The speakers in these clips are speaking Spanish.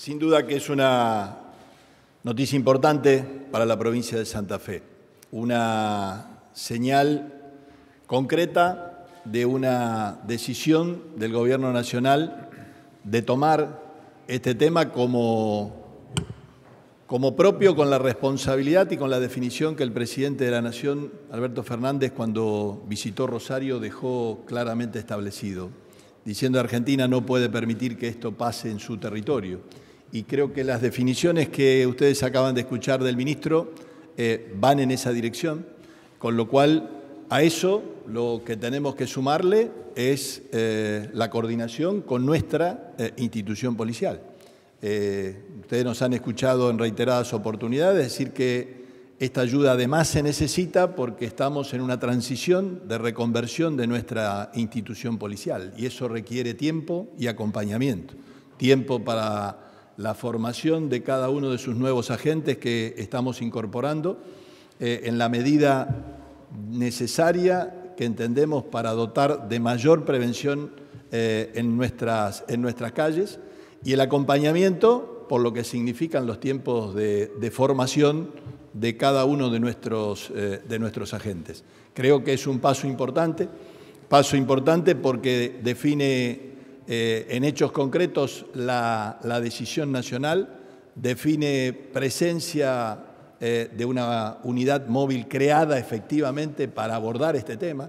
Sin duda que es una noticia importante para la provincia de Santa Fe, una señal concreta de una decisión del Gobierno Nacional de tomar este tema como, como propio con la responsabilidad y con la definición que el presidente de la Nación, Alberto Fernández, cuando visitó Rosario dejó claramente establecido, diciendo Argentina no puede permitir que esto pase en su territorio y creo que las definiciones que ustedes acaban de escuchar del ministro eh, van en esa dirección, con lo cual a eso lo que tenemos que sumarle es eh, la coordinación con nuestra eh, institución policial. ustedes nos han escuchado en reiteradas oportunidades decir que esta ayuda además se necesita porque estamos en una transición de reconversión de nuestra institución policial y eso requiere tiempo y acompañamiento. Tiempo para la formación de cada uno de sus nuevos agentes que estamos incorporando eh, en la medida necesaria que entendemos para dotar de mayor prevención eh, en, nuestras, en nuestras calles y el acompañamiento por lo que significan los tiempos de, formación de cada uno de nuestros, eh, de nuestros agentes. Creo que es un paso importante, paso importante porque define eh, en hechos concretos la, decisión nacional, define presencia eh, de una unidad móvil creada efectivamente para abordar este tema.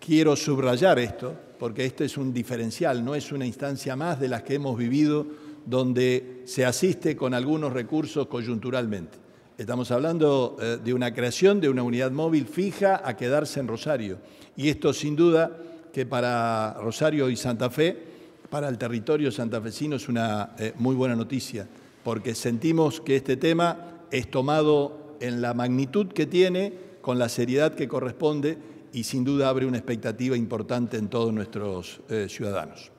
Quiero subrayar esto, porque esto es un diferencial, no es una instancia más de las que hemos vivido donde se asiste con algunos recursos coyunturalmente. Estamos hablando eh, de una creación de una unidad móvil fija a quedarse en Rosario. Y esto sin duda que para Rosario y Santa Fe para el territorio santafesino es una eh, muy buena noticia, porque sentimos que este tema es tomado en la magnitud que tiene, con la seriedad que corresponde y sin duda abre una expectativa importante en todos nuestros eh, ciudadanos.